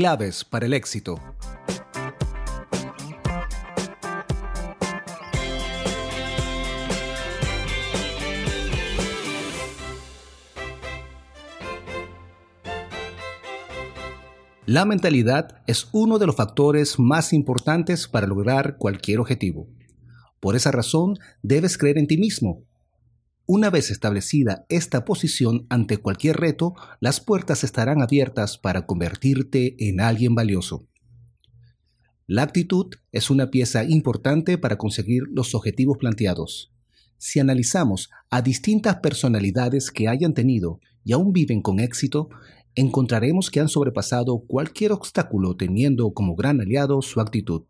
Claves para el éxito. La mentalidad es uno de los factores más importantes para lograr cualquier objetivo. Por esa razón, debes creer en ti mismo. Una vez establecida esta posición ante cualquier reto, las puertas estarán abiertas para convertirte en alguien valioso. La actitud es una pieza importante para conseguir los objetivos planteados. Si analizamos a distintas personalidades que hayan tenido y aún viven con éxito, encontraremos que han sobrepasado cualquier obstáculo teniendo como gran aliado su actitud.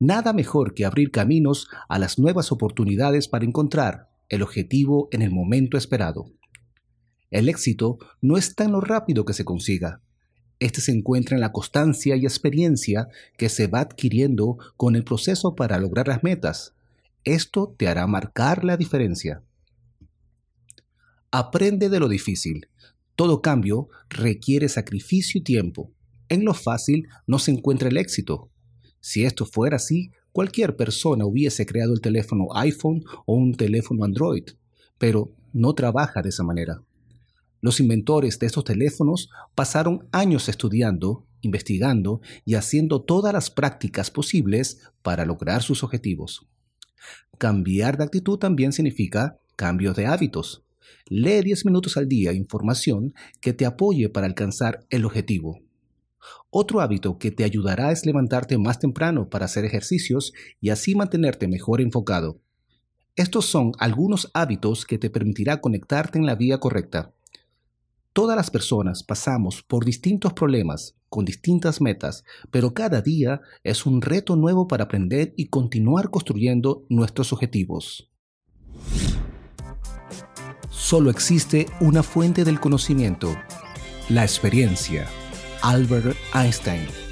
Nada mejor que abrir caminos a las nuevas oportunidades para encontrar el objetivo en el momento esperado. El éxito no está en lo rápido que se consiga. Este se encuentra en la constancia y experiencia que se va adquiriendo con el proceso para lograr las metas. Esto te hará marcar la diferencia. Aprende de lo difícil. Todo cambio requiere sacrificio y tiempo. En lo fácil no se encuentra el éxito. Si esto fuera así, cualquier persona hubiese creado el teléfono iPhone o un teléfono Android, pero no trabaja de esa manera. Los inventores de estos teléfonos pasaron años estudiando, investigando y haciendo todas las prácticas posibles para lograr sus objetivos. Cambiar de actitud también significa cambios de hábitos. Lee 10 minutos al día información que te apoye para alcanzar el objetivo. Otro hábito que te ayudará es levantarte más temprano para hacer ejercicios y así mantenerte mejor enfocado. Estos son algunos hábitos que te permitirá conectarte en la vía correcta. Todas las personas pasamos por distintos problemas, con distintas metas, pero cada día es un reto nuevo para aprender y continuar construyendo nuestros objetivos. Solo existe una fuente del conocimiento, la experiencia. Albert Einstein.